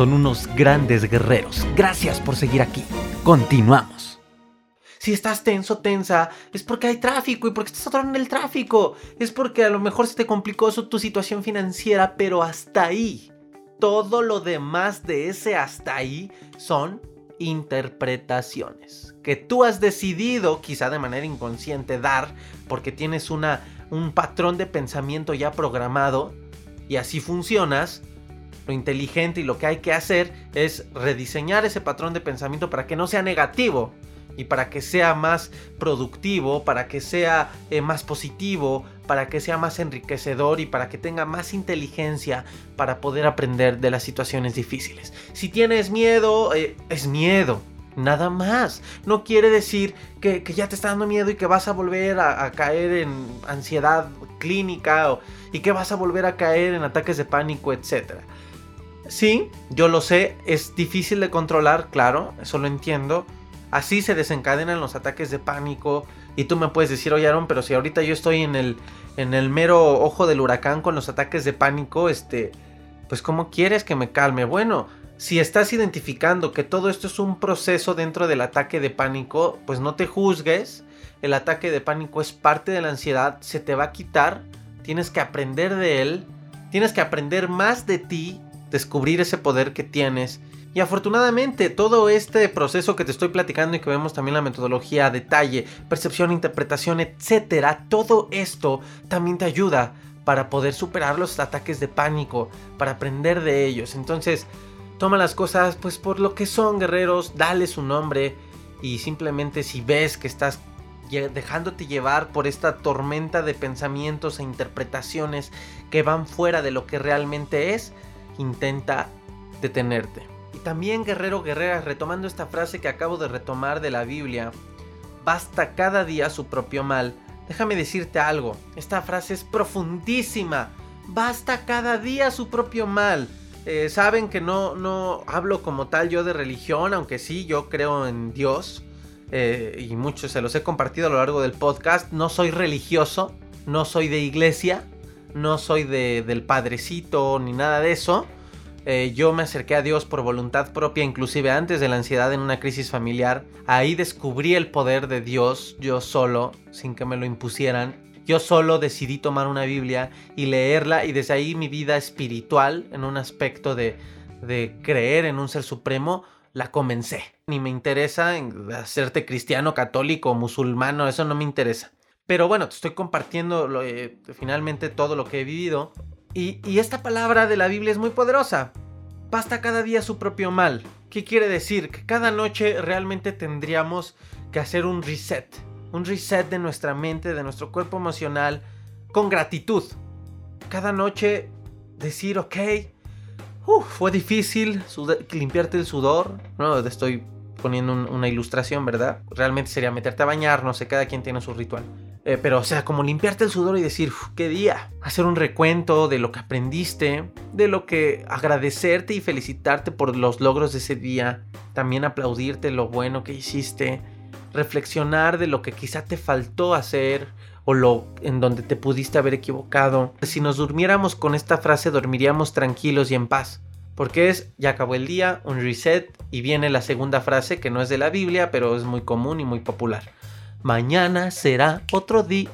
son unos grandes guerreros. Gracias por seguir aquí. Continuamos. Si estás tenso, tensa, es porque hay tráfico y porque estás atorado en el tráfico. Es porque a lo mejor se te complicó tu situación financiera, pero hasta ahí. Todo lo demás de ese hasta ahí son interpretaciones que tú has decidido, quizá de manera inconsciente, dar porque tienes una, un patrón de pensamiento ya programado y así funcionas. Lo inteligente y lo que hay que hacer es rediseñar ese patrón de pensamiento para que no sea negativo y para que sea más productivo, para que sea eh, más positivo, para que sea más enriquecedor y para que tenga más inteligencia para poder aprender de las situaciones difíciles. Si tienes miedo, eh, es miedo. Nada más. No quiere decir que, ya te está dando miedo y que vas a volver a, caer en ansiedad clínica y que vas a volver a caer en ataques de pánico, etc. Sí, yo lo sé, es difícil de controlar, claro, eso lo entiendo Así se desencadenan los ataques de pánico. Y tú me puedes decir, oye Aaron, pero si ahorita yo estoy en el, en el mero ojo del huracán con los ataques de pánico, este, pues ¿cómo quieres que me calme? Bueno, si estás identificando que todo esto es un proceso dentro del ataque de pánico, pues no te juzgues. El ataque de pánico es parte de la ansiedad, se te va a quitar. Tienes que aprender de él. Tienes que aprender más de ti, descubrir ese poder que tienes y afortunadamente todo este proceso que te estoy platicando y que vemos también la metodología, detalle, percepción, interpretación, etcétera, todo esto también te ayuda para poder superar los ataques de pánico, para aprender de ellos. Entonces, toma las cosas pues por lo que son, guerreros, dale su nombre y simplemente si ves que estás dejándote llevar por esta tormenta de pensamientos e interpretaciones que van fuera de lo que realmente es, intenta detenerte. Y también, guerrero, guerrera, retomando esta frase que acabo de retomar de la Biblia, basta cada día su propio mal. Déjame decirte algo, esta frase es profundísima. Basta cada día su propio mal. Eh, saben que no, no hablo como tal yo de religión, aunque sí, yo creo en Dios. Eh, y muchos se los he compartido a lo largo del podcast. No soy religioso, no soy de iglesia, no soy de, del padrecito ni nada de eso. Eh, yo me acerqué a Dios por voluntad propia, inclusive antes de la ansiedad en una crisis familiar. Ahí descubrí el poder de Dios, yo solo, sin que me lo impusieran. Yo solo decidí tomar una Biblia y leerla y desde ahí mi vida espiritual, en un aspecto de, de creer en un ser supremo, la comencé. Ni me interesa hacerte cristiano, católico, musulmano, eso no me interesa. Pero bueno, te estoy compartiendo eh, finalmente todo lo que he vivido y, esta palabra de la Biblia es muy poderosa. Basta cada día su propio mal. ¿Qué quiere decir? Que cada noche realmente tendríamos que hacer un reset. Un reset de nuestra mente, de nuestro cuerpo emocional, con gratitud. Cada noche decir, ok, fue difícil limpiarte el sudor. No, estoy poniendo una ilustración, ¿verdad? Realmente sería meterte a bañar, no sé, cada quien tiene su ritual. Eh, pero, o sea, como limpiarte el sudor y decir, qué día. Hacer un recuento de lo que aprendiste, de lo que agradecerte y felicitarte por los logros de ese día. También aplaudirte lo bueno que hiciste. Reflexionar de lo que quizá te faltó hacer o lo en donde te pudiste haber equivocado. Si nos durmiéramos con esta frase, dormiríamos tranquilos y en paz. Porque es, ya acabó el día, un reset y viene la segunda frase que no es de la Biblia, pero es muy común y muy popular Mañana será otro día.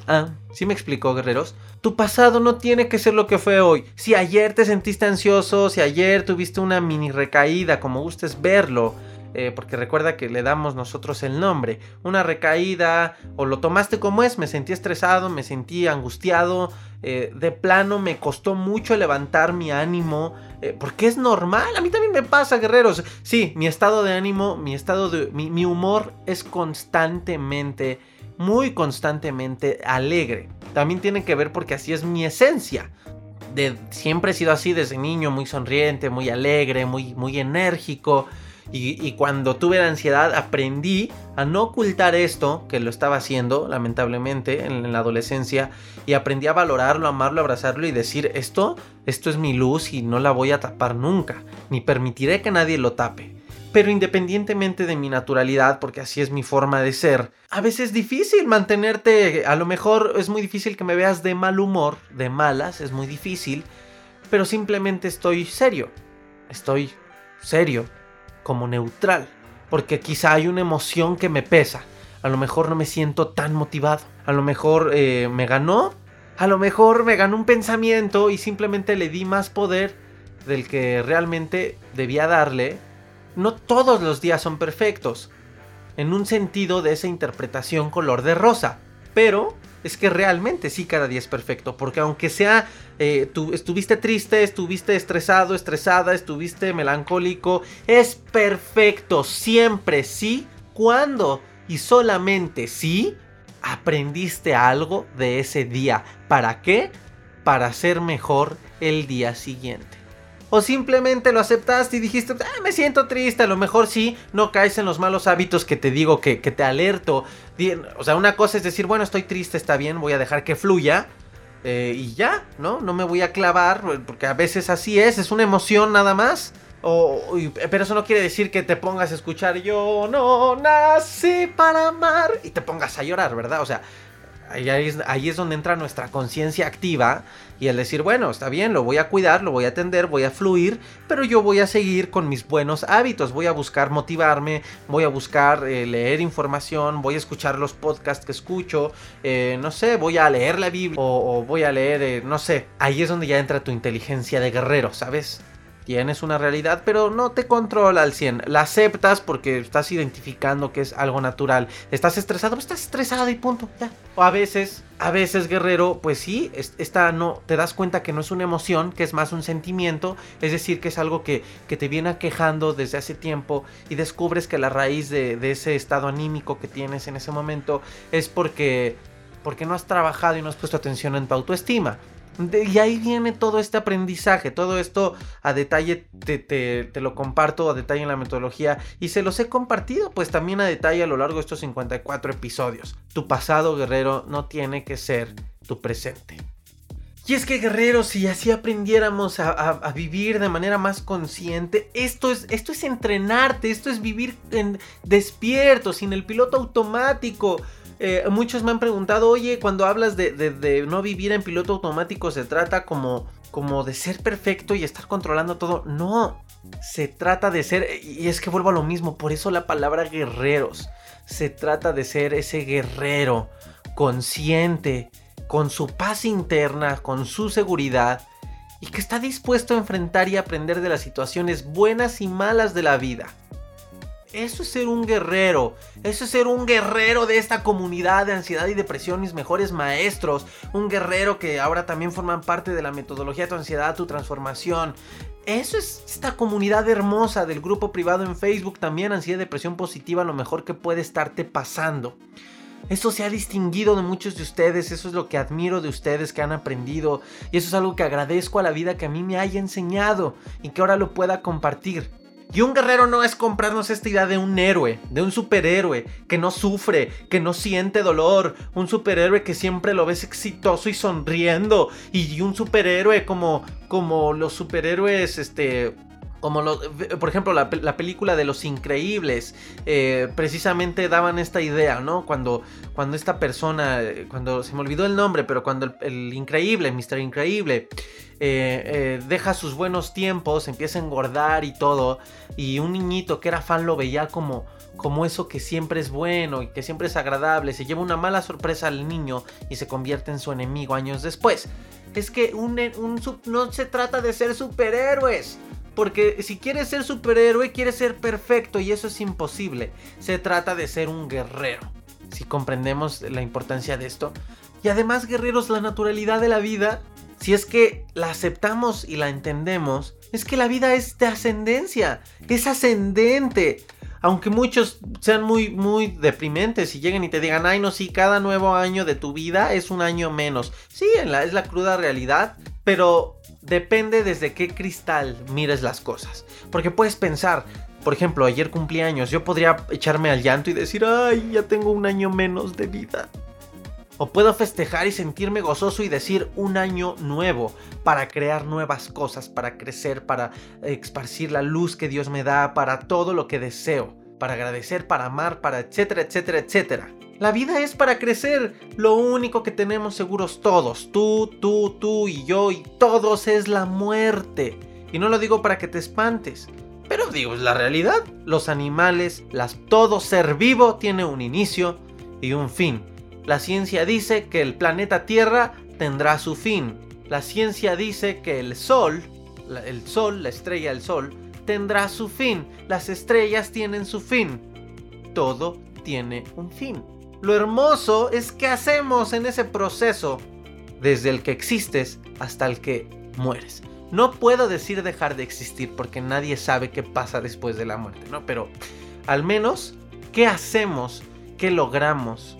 ¿Sí me explicó, guerreros? Tu pasado no tiene que ser lo que fue hoy. Si ayer te sentiste ansioso, si ayer tuviste una mini recaída, como gustes verlo, eh, porque recuerda que le damos nosotros el nombre, una recaída, o lo tomaste como es, me sentí estresado, me sentí angustiado, eh, de plano me costó mucho levantar mi ánimo, eh, porque es normal, a mí también me pasa, guerreros. Sí, mi estado de ánimo, mi estado de... Mi, humor es constantemente, muy constantemente alegre. También tiene que ver porque así es mi esencia. De, siempre he sido así desde niño, muy sonriente, muy alegre, muy, muy enérgico. Y, cuando tuve la ansiedad aprendí a no ocultar esto, que lo estaba haciendo lamentablemente en, la adolescencia, y aprendí a valorarlo, amarlo, abrazarlo y decir, esto, esto es mi luz y no la voy a tapar nunca, ni permitiré que nadie lo tape. Pero independientemente de mi naturalidad, porque así es mi forma de ser, a veces es difícil mantenerte, a lo mejor es muy difícil que me veas de mal humor, de malas, es muy difícil, pero simplemente estoy serio, estoy serio, como neutral, porque quizá hay una emoción que me pesa. A lo mejor no me siento tan motivado. A lo mejor eh, me ganó. A lo mejor me ganó un pensamiento y simplemente le di más poder del que realmente debía darle. No todos los días son perfectos. En un sentido de esa interpretación color de rosa. Pero es que realmente sí cada día es perfecto. Porque aunque sea, eh, tú estuviste triste, estuviste estresado, estresada, estuviste melancólico, es perfecto siempre sí, cuando y solamente si aprendiste algo de ese día. ¿Para qué? Para ser mejor el día siguiente. O simplemente lo aceptaste y dijiste, ah, me siento triste, a lo mejor sí, no caes en los malos hábitos que te digo, que, te alerto. O sea, una cosa es decir, bueno, estoy triste, está bien, voy a dejar que fluya. Eh, y ya, ¿no? No me voy a clavar, porque a veces así es, es una emoción nada más. O, pero eso no quiere decir que te pongas a escuchar yo no nací para amar y te pongas a llorar, ¿verdad? O sea, Ahí es, donde entra nuestra conciencia activa y el decir, bueno, está bien, lo voy a cuidar, lo voy a atender, voy a fluir, pero yo voy a seguir con mis buenos hábitos, voy a buscar motivarme, voy a buscar eh, leer información, voy a escuchar los podcasts que escucho, eh, no sé, voy a leer la Biblia o, voy a leer, eh, no sé, ahí es donde ya entra tu inteligencia de guerrero, ¿sabes? Tienes una realidad, pero no te controla al 100. La aceptas porque estás identificando que es algo natural. Estás estresado, pues estás estresado y punto, ya. O a veces, a veces, guerrero, pues sí, esta no, te das cuenta que no es una emoción, que es más un sentimiento, es decir, que es algo que, que te viene aquejando desde hace tiempo y descubres que la raíz de, de ese estado anímico que tienes en ese momento es porque, porque no has trabajado y no has puesto atención en tu autoestima y ahí viene todo este aprendizaje, todo esto a detalle te, te, lo comparto a detalle en la metodología y se los he compartido pues también a detalle a lo largo de estos 54 episodios. Tu pasado guerrero no tiene que ser tu presente. Y es que guerreros, si así aprendiéramos a, vivir de manera más consciente, esto es, esto es entrenarte, esto es vivir en, despierto, sin el piloto automático. Eh, muchos me han preguntado, oye, cuando hablas de, no vivir en piloto automático, ¿se trata como, como de ser perfecto y estar controlando todo? No, se trata de ser, y es que vuelvo a lo mismo, por eso la palabra guerreros, se trata de ser ese guerrero consciente, con su paz interna, con su seguridad, y que está dispuesto a enfrentar y aprender de las situaciones buenas y malas de la vida. Eso es ser un guerrero. Eso es ser un guerrero de esta comunidad de ansiedad y depresión, mis mejores maestros. Un guerrero que ahora también forman parte de la metodología de tu ansiedad, tu transformación. Eso es esta comunidad hermosa del grupo privado en Facebook, también ansiedad y depresión positiva, lo mejor que puede estarte pasando. Eso se ha distinguido de muchos de ustedes, eso es lo que admiro de ustedes que han aprendido y eso es algo que agradezco a la vida que a mí me haya enseñado y que ahora lo pueda compartir. Y un guerrero no es comprarnos esta idea de un héroe, de un superhéroe que no sufre, que no siente dolor, un superhéroe que siempre lo ves exitoso y sonriendo, y un superhéroe como, como los superhéroes, este, como por ejemplo la, película de los increíbles eh, precisamente daban esta idea no cuando cuando esta persona cuando se me olvidó el nombre pero cuando el, increíble Mr. Increíble eh, eh, deja sus buenos tiempos empieza a engordar y todo y un niñito que era fan lo veía como como eso que siempre es bueno y que siempre es agradable se lleva una mala sorpresa al niño y se convierte en su enemigo años después es que un, un, no se trata de ser superhéroes porque si quieres ser superhéroe, quieres ser perfecto y eso es imposible. Se trata de ser un guerrero. Si comprendemos la importancia de esto. Y además, guerreros, la naturalidad de la vida, si es que la aceptamos y la entendemos, es que la vida es de ascendencia, es ascendente. Aunque muchos sean muy, muy deprimentes y lleguen y te digan, ay, no, sí, cada nuevo año de tu vida es un año menos. Sí, es la cruda realidad, pero depende desde qué cristal mires las cosas. Porque puedes pensar, por ejemplo, ayer cumpleaños, yo podría echarme al llanto y decir, ay, ya tengo un año menos de vida. O puedo festejar y sentirme gozoso y decir un año nuevo para crear nuevas cosas, para crecer, para esparcir la luz que Dios me da, para todo lo que deseo, para agradecer, para amar, para etcétera, etcétera, etcétera. La vida es para crecer. Lo único que tenemos seguros todos, tú, tú, tú y yo y todos es la muerte. Y no lo digo para que te espantes. Pero digo, es la realidad. Los animales, las, todo ser vivo tiene un inicio y un fin. La ciencia dice que el planeta Tierra tendrá su fin. La ciencia dice que el Sol, el Sol, la estrella del Sol, tendrá su fin. Las estrellas tienen su fin. Todo tiene un fin. Lo hermoso es que hacemos en ese proceso, desde el que existes hasta el que mueres. No puedo decir dejar de existir porque nadie sabe qué pasa después de la muerte, ¿no? Pero al menos, ¿qué hacemos? ¿Qué logramos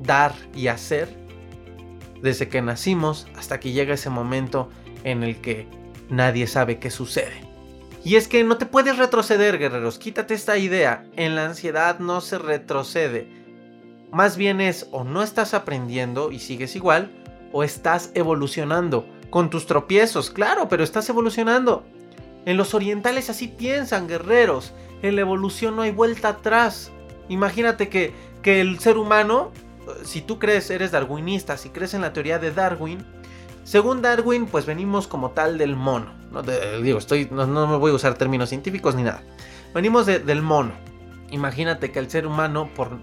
dar y hacer desde que nacimos hasta que llega ese momento en el que nadie sabe qué sucede? Y es que no te puedes retroceder, guerreros. Quítate esta idea. En la ansiedad no se retrocede. Más bien es o no estás aprendiendo y sigues igual, o estás evolucionando con tus tropiezos, claro, pero estás evolucionando. En los orientales así piensan, guerreros. En la evolución no hay vuelta atrás. Imagínate que, que el ser humano, si tú crees, eres darwinista, si crees en la teoría de Darwin, según Darwin, pues venimos como tal del mono. No, digo, estoy, no, me voy a usar términos científicos ni nada. Venimos del mono. Imagínate que el ser humano, por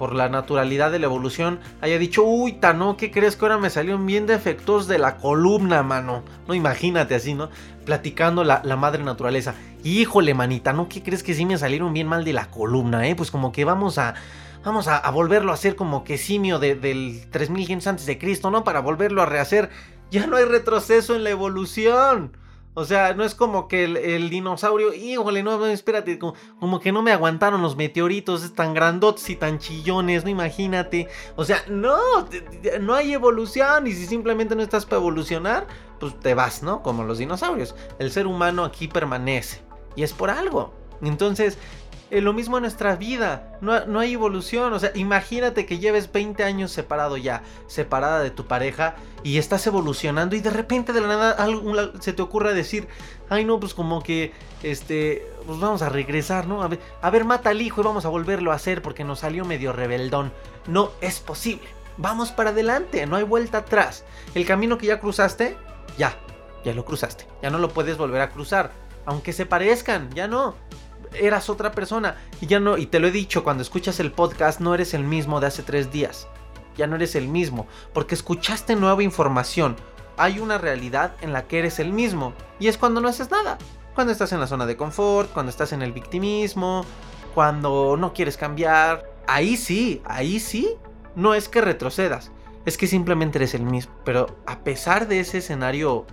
por la naturalidad de la evolución, haya dicho, uy, Tano, ¿qué crees que ahora me salieron bien defectos de la columna, mano? No, imagínate así, ¿no? Platicando la, madre naturaleza. Híjole, manita, ¿no? ¿Qué crees que sí me salieron bien mal de la columna, eh? Pues como que vamos a... Vamos a, volverlo a hacer como que simio del 3500 antes de Cristo, ¿no? Para volverlo a rehacer. Ya no hay retroceso en la evolución. O sea, no es como que el, dinosaurio, híjole, no, espérate, como, que no me aguantaron los meteoritos tan grandotes y tan chillones, no imagínate. O sea, no, no hay evolución y si simplemente no estás para evolucionar, pues te vas, ¿no? Como los dinosaurios. El ser humano aquí permanece y es por algo. Entonces, lo mismo en nuestra vida, no, hay evolución, o sea, imagínate que lleves 20 años separado ya, separada de tu pareja y estás evolucionando y de repente de la nada se te ocurra decir, ay no, pues como que, este, pues vamos a regresar, ¿no? A ver, a ver, mata al hijo y vamos a volverlo a hacer porque nos salió medio rebeldón. No es posible, vamos para adelante, no hay vuelta atrás. El camino que ya cruzaste, ya, ya lo cruzaste, ya no lo puedes volver a cruzar, aunque se parezcan, ya no eras otra persona. Y ya no, y te lo he dicho, cuando escuchas el podcast no eres el mismo de hace tres días. Ya no eres el mismo, porque escuchaste nueva información. Hay una realidad en la que eres el mismo. Y es cuando no haces nada. Cuando estás en la zona de confort, cuando estás en el victimismo, cuando no quieres cambiar. Ahí sí, ahí sí. No es que retrocedas, es que simplemente eres el mismo. Pero a pesar de ese escenario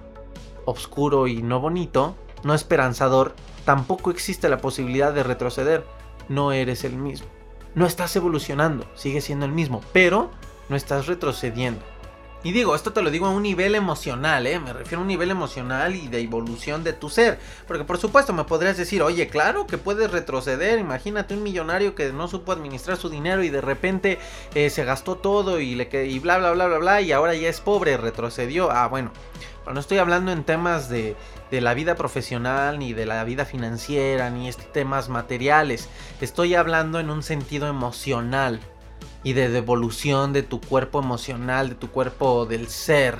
oscuro y no bonito, no esperanzador, tampoco existe la posibilidad de retroceder. No eres el mismo. No estás evolucionando, sigues siendo el mismo, pero no estás retrocediendo. Y digo, esto te lo digo a un nivel emocional, ¿eh? me refiero a un nivel emocional y de evolución de tu ser. Porque por supuesto me podrías decir, oye, claro que puedes retroceder. Imagínate un millonario que no supo administrar su dinero y de repente eh, se gastó todo y, le, y bla, bla, bla, bla, bla, y ahora ya es pobre, retrocedió. Ah, bueno, no estoy hablando en temas de, de la vida profesional, ni de la vida financiera, ni temas materiales. Estoy hablando en un sentido emocional y de devolución de tu cuerpo emocional, de tu cuerpo del ser.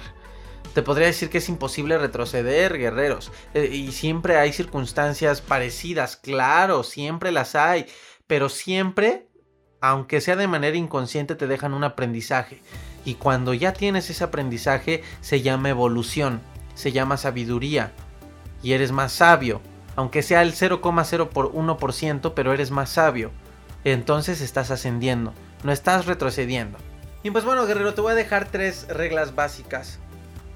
Te podría decir que es imposible retroceder, guerreros. Eh, y siempre hay circunstancias parecidas, claro, siempre las hay. Pero siempre, aunque sea de manera inconsciente, te dejan un aprendizaje. Y cuando ya tienes ese aprendizaje, se llama evolución, se llama sabiduría, y eres más sabio, aunque sea el 0,0 por 1%, pero eres más sabio. Entonces estás ascendiendo, no estás retrocediendo. Y pues bueno, guerrero, te voy a dejar tres reglas básicas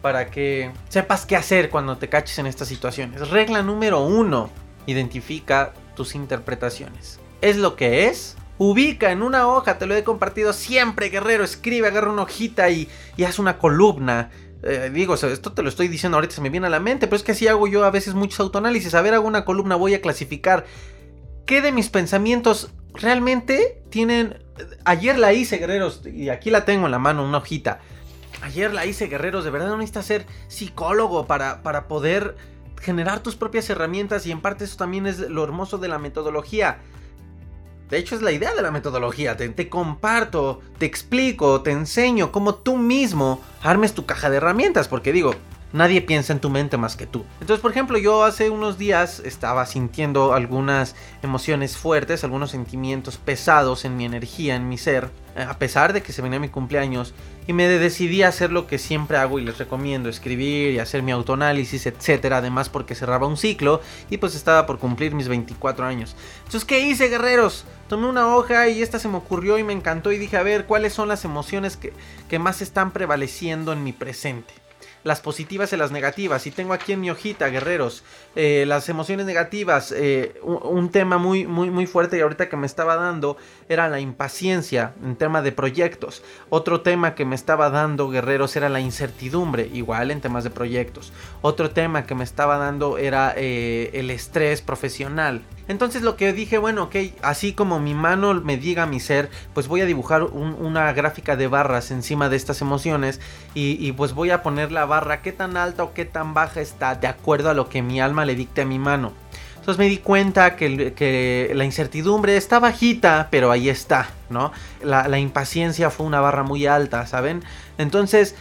para que sepas qué hacer cuando te caches en estas situaciones. Regla número uno, identifica tus interpretaciones. ¿Es lo que es? Ubica en una hoja, te lo he compartido siempre, guerrero. Escribe, agarra una hojita y, y haz una columna eh, digo, esto te lo estoy diciendo ahorita, se me viene a la mente, pero es que así hago yo a veces muchos autoanálisis. A ver, hago una columna, voy a clasificar qué de mis pensamientos realmente tienen... Ayer la hice, guerreros, y aquí la tengo en la mano, una hojita. Ayer la hice, guerreros, de verdad no necesitas ser psicólogo para, para poder generar tus propias herramientas y en parte eso también es lo hermoso de la metodología. De hecho, es la idea de la metodología. Te, comparto, te explico, te enseño cómo tú mismo armes tu caja de herramientas. Porque digo, Nadie piensa en tu mente más que tú. Entonces, por ejemplo, yo hace unos días estaba sintiendo algunas emociones fuertes, algunos sentimientos pesados en mi energía, en mi ser, eh, a pesar de que se venía mi cumpleaños, y me decidí a hacer lo que siempre hago y les recomiendo, escribir y hacer mi autoanálisis, etcétera, además porque cerraba un ciclo y pues estaba por cumplir mis 24 años. Entonces, ¿qué hice, guerreros? Tomé una hoja y esta se me ocurrió y me encantó y dije, a ver, ¿cuáles son las emociones que, que más están prevaleciendo en mi presente? Las positivas y las negativas. Y tengo aquí en mi hojita, guerreros, eh, las emociones negativas. Eh, un, tema muy, muy, muy fuerte y ahorita que me estaba dando era la impaciencia en tema de proyectos. Otro tema que me estaba dando, guerreros, era la incertidumbre, igual en temas de proyectos. Otro tema que me estaba dando era eh, el estrés profesional. Entonces lo que dije, bueno, ok, así como mi mano me diga mi ser, pues voy a dibujar una gráfica de barras encima de estas emociones y, pues voy a poner la barra qué tan alta o qué tan baja está de acuerdo a lo que mi alma le dicte a mi mano. Entonces me di cuenta que, la incertidumbre está bajita, pero ahí está, ¿no? La, la impaciencia fue una barra muy alta, ¿saben? Entonces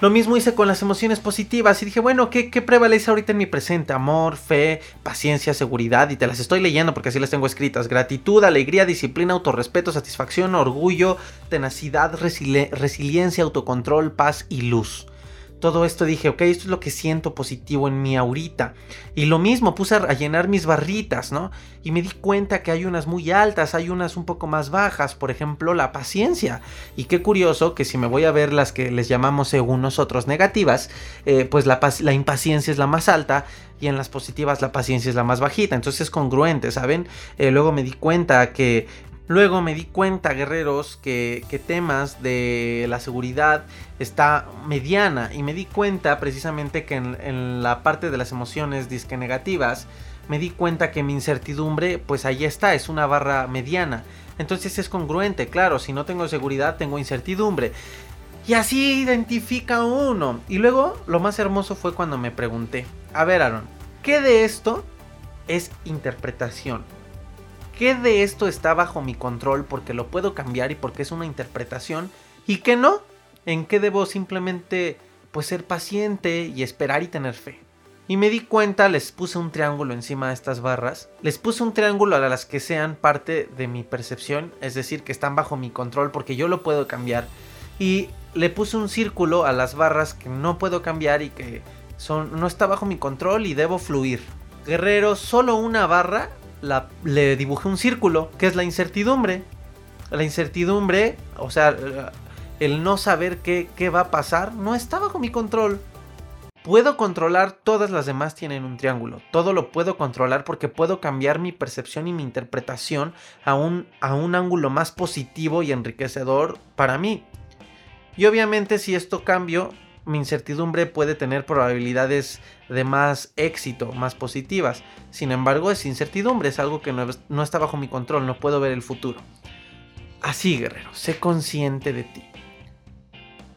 lo mismo hice con las emociones positivas y dije, bueno, ¿qué, prevalece ahorita en mi presente? Amor, fe, paciencia, seguridad. Y te las estoy leyendo porque así las tengo escritas. Gratitud, alegría, disciplina, autorrespeto, satisfacción, orgullo, tenacidad, resiliencia, autocontrol, paz y luz todo esto dije, ok, esto es lo que siento positivo en mí ahorita. Y lo mismo, puse a llenar mis barritas, ¿no? Y me di cuenta que hay unas muy altas, hay unas un poco más bajas, por ejemplo, la paciencia. Y qué curioso que si me voy a ver las que les llamamos según nosotros negativas, eh, pues la, la impaciencia es la más alta y en las positivas la paciencia es la más bajita. Entonces es congruente, ¿saben? Eh, luego me di cuenta que Luego me di cuenta, guerreros, que, temas de la seguridad está mediana y me di cuenta precisamente que en, la parte de las emociones disque negativas, me di cuenta que mi incertidumbre, pues ahí está, es una barra mediana. Entonces es congruente, claro, si no tengo seguridad, tengo incertidumbre. Y así identifica uno. Y luego lo más hermoso fue cuando me pregunté, a ver Aaron, ¿qué de esto es interpretación? Qué de esto está bajo mi control porque lo puedo cambiar y porque es una interpretación y qué no, en qué debo simplemente pues ser paciente y esperar y tener fe. Y me di cuenta, les puse un triángulo encima de estas barras. Les puse un triángulo a las que sean parte de mi percepción, es decir, que están bajo mi control porque yo lo puedo cambiar. Y le puse un círculo a las barras que no puedo cambiar y que son, no está bajo mi control y debo fluir. Guerrero, solo una barra le dibujé un círculo, que es la incertidumbre. La incertidumbre, o sea, el no saber qué, qué va a pasar, no está bajo mi control. Puedo controlar, todas las demás tienen un triángulo. Todo lo puedo controlar porque puedo cambiar mi percepción y mi interpretación a un, a un ángulo más positivo y enriquecedor para mí. Y obviamente si esto cambio, mi incertidumbre puede tener probabilidades de más éxito, más positivas. Sin embargo, es incertidumbre, es algo que no, está bajo mi control, no puedo ver el futuro. Así, guerrero, sé consciente de ti.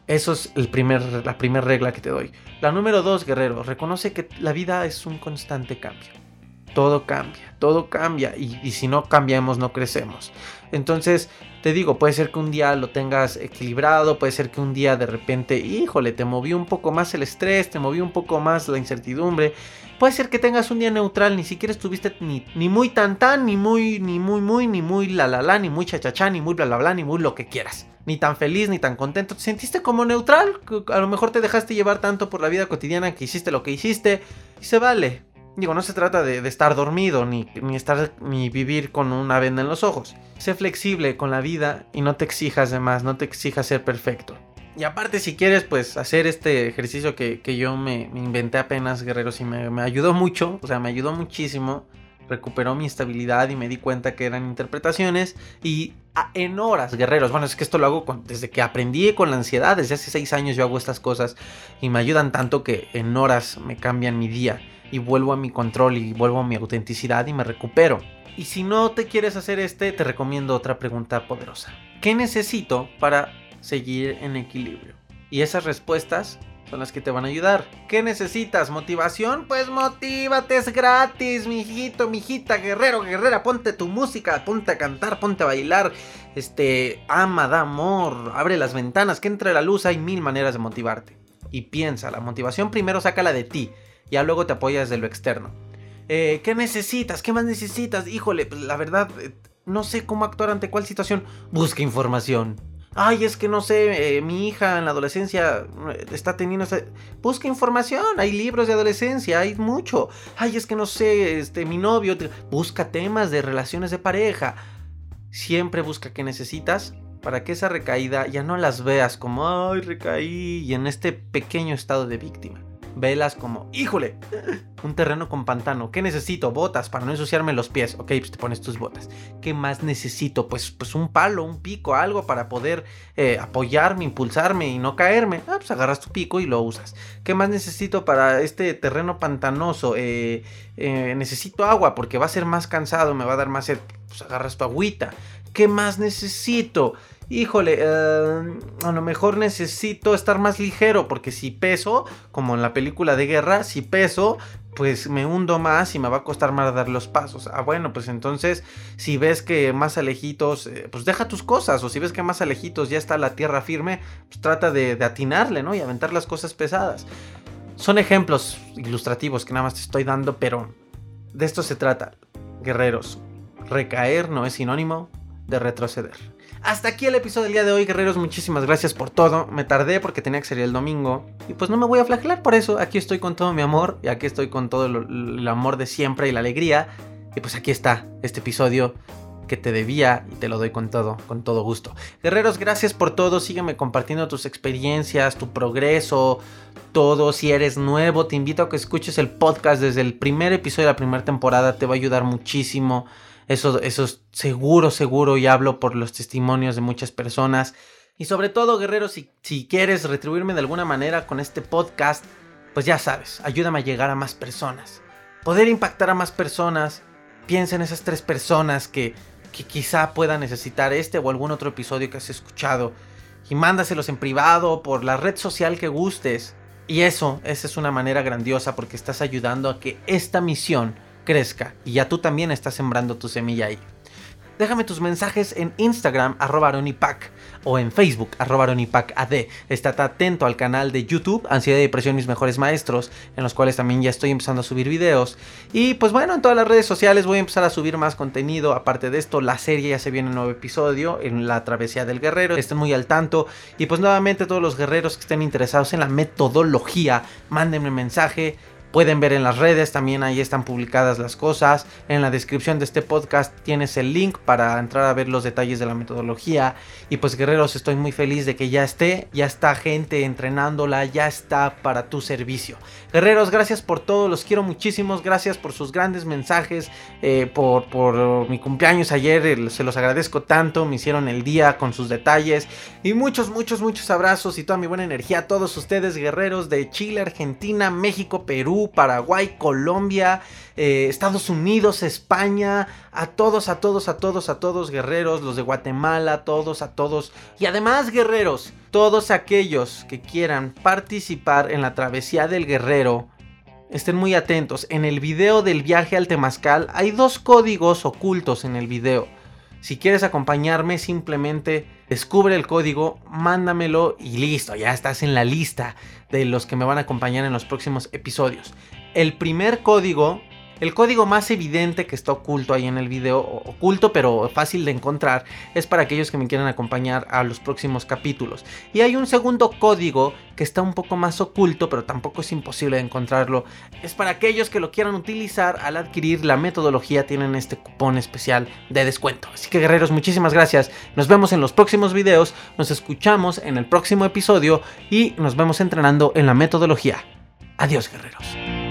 Eso es la primera regla que te doy. La número dos, guerrero, reconoce que la vida es un constante cambio. Todo cambia, todo cambia y, si no cambiamos no crecemos. Entonces, te digo, puede ser que un día lo tengas equilibrado, puede ser que un día de repente, híjole, te movió un poco más el estrés, te movió un poco más la incertidumbre. Puede ser que tengas un día neutral, ni siquiera estuviste ni, ni muy tan tan, ni muy, ni muy muy, ni muy la la la, ni muy chachachá, ni muy bla bla bla, ni muy lo que quieras. Ni tan feliz, ni tan contento. Te sentiste como neutral. A lo mejor te dejaste llevar tanto por la vida cotidiana que hiciste lo que hiciste. Y se vale. Digo, no se trata de, estar dormido ni, ni, estar ni vivir con una venda en los ojos. Sé flexible con la vida y no te exijas de más, no te exijas ser perfecto. Y aparte, si quieres, pues hacer este ejercicio que, yo me, inventé apenas, guerreros, y me, me, ayudó mucho, o sea, me ayudó muchísimo. Recuperó mi estabilidad y me di cuenta que eran interpretaciones. Y en horas, guerreros, bueno, es que esto lo hago desde que aprendí con la ansiedad, desde hace seis años yo hago estas cosas y me ayudan tanto que en horas me cambian mi día y vuelvo a mi control y vuelvo a mi autenticidad y me recupero. Y si no te quieres hacer este, te recomiendo otra pregunta poderosa. ¿Qué necesito para seguir en equilibrio? Y esas respuestas son las que te van a ayudar. ¿Qué necesitas? ¿Motivación? Pues motívate, es gratis, mijito, mijita, guerrero, guerrera, ponte tu música, ponte a cantar, ponte a bailar, este, ama, da amor, abre las ventanas, que entre la luz, hay mil maneras de motivarte. y piensa. La motivación primero sácala de ti, ya luego te apoyas de lo externo. Eh, ¿Qué necesitas? ¿Qué más necesitas? Híjole, pues la verdad, eh, no sé cómo actuar ante cuál situación. Busca información. Ay, es que no sé, eh, mi hija en la adolescencia está teniendo... Busca información, hay libros de adolescencia, hay mucho. Ay, es que no sé, este, mi novio... Busca temas de relaciones de pareja. Siempre busca qué necesitas para que esa recaída ya no las veas como, ay, recaí, y en este pequeño estado de víctima velas como, híjole, un terreno con pantano. ¿Qué necesito? Botas para no ensuciarme los pies. Ok, pues te pones tus botas. ¿Qué más necesito? Pues, pues un palo, un pico, algo para poder eh, apoyarme, impulsarme y no caerme. Ah, pues agarras tu pico y lo usas. ¿Qué más necesito para este terreno pantanoso? Eh, eh, necesito agua porque va a ser más cansado, me va a dar más sed. Pues agarras tu agüita. ¿Qué más necesito? Híjole, eh, a lo mejor necesito estar más ligero, porque si peso, como en la película de guerra, si peso, pues me hundo más y me va a costar más dar los pasos. Ah, bueno, pues entonces, si ves que más alejitos, eh, pues deja tus cosas, o si ves que más alejitos ya está la tierra firme, pues trata de, de atinarle, ¿no? Y aventar las cosas pesadas. Son ejemplos ilustrativos que nada más te estoy dando, pero de esto se trata, guerreros. Recaer no es sinónimo de retroceder. Hasta aquí el episodio del día de hoy, guerreros. Muchísimas gracias por todo. Me tardé porque tenía que salir el domingo. Y pues no me voy a flagelar por eso. Aquí estoy con todo mi amor. Y aquí estoy con todo el amor de siempre y la alegría. Y pues aquí está este episodio que te debía y te lo doy con todo, con todo gusto. Guerreros, gracias por todo. Sígueme compartiendo tus experiencias, tu progreso, todo. Si eres nuevo, te invito a que escuches el podcast desde el primer episodio de la primera temporada. Te va a ayudar muchísimo. Eso, eso es seguro, seguro, y hablo por los testimonios de muchas personas. Y sobre todo, guerreros, si, si quieres retribuirme de alguna manera con este podcast, pues ya sabes, ayúdame a llegar a más personas. Poder impactar a más personas. Piensa en esas tres personas que, que quizá puedan necesitar este o algún otro episodio que has escuchado. Y mándaselos en privado por la red social que gustes. Y eso, esa es una manera grandiosa porque estás ayudando a que esta misión crezca y ya tú también estás sembrando tu semilla ahí. Déjame tus mensajes en Instagram, arroba aronipac, o en Facebook, arroba ad. Estate atento al canal de YouTube, Ansiedad y Depresión, mis mejores maestros, en los cuales también ya estoy empezando a subir videos. Y pues bueno, en todas las redes sociales voy a empezar a subir más contenido. Aparte de esto, la serie ya se viene un nuevo episodio en la travesía del guerrero. Estén muy al tanto. Y pues nuevamente todos los guerreros que estén interesados en la metodología, mándenme un mensaje Pueden ver en las redes, también ahí están publicadas las cosas. En la descripción de este podcast tienes el link para entrar a ver los detalles de la metodología. Y pues guerreros, estoy muy feliz de que ya esté, ya está gente entrenándola, ya está para tu servicio. Guerreros, gracias por todo, los quiero muchísimos, gracias por sus grandes mensajes, eh, por, por mi cumpleaños ayer, se los agradezco tanto, me hicieron el día con sus detalles. Y muchos, muchos, muchos abrazos y toda mi buena energía a todos ustedes, guerreros de Chile, Argentina, México, Perú. Paraguay, Colombia, eh, Estados Unidos, España, a todos, a todos, a todos, a todos guerreros, los de Guatemala, todos, a todos. Y además guerreros, todos aquellos que quieran participar en la travesía del guerrero. Estén muy atentos, en el video del viaje al Temazcal hay dos códigos ocultos en el video. Si quieres acompañarme, simplemente descubre el código, mándamelo y listo, ya estás en la lista de los que me van a acompañar en los próximos episodios. El primer código el código más evidente que está oculto ahí en el video, oculto pero fácil de encontrar, es para aquellos que me quieran acompañar a los próximos capítulos. Y hay un segundo código que está un poco más oculto, pero tampoco es imposible de encontrarlo. Es para aquellos que lo quieran utilizar al adquirir la metodología, tienen este cupón especial de descuento. Así que guerreros, muchísimas gracias. Nos vemos en los próximos videos, nos escuchamos en el próximo episodio y nos vemos entrenando en la metodología. Adiós guerreros.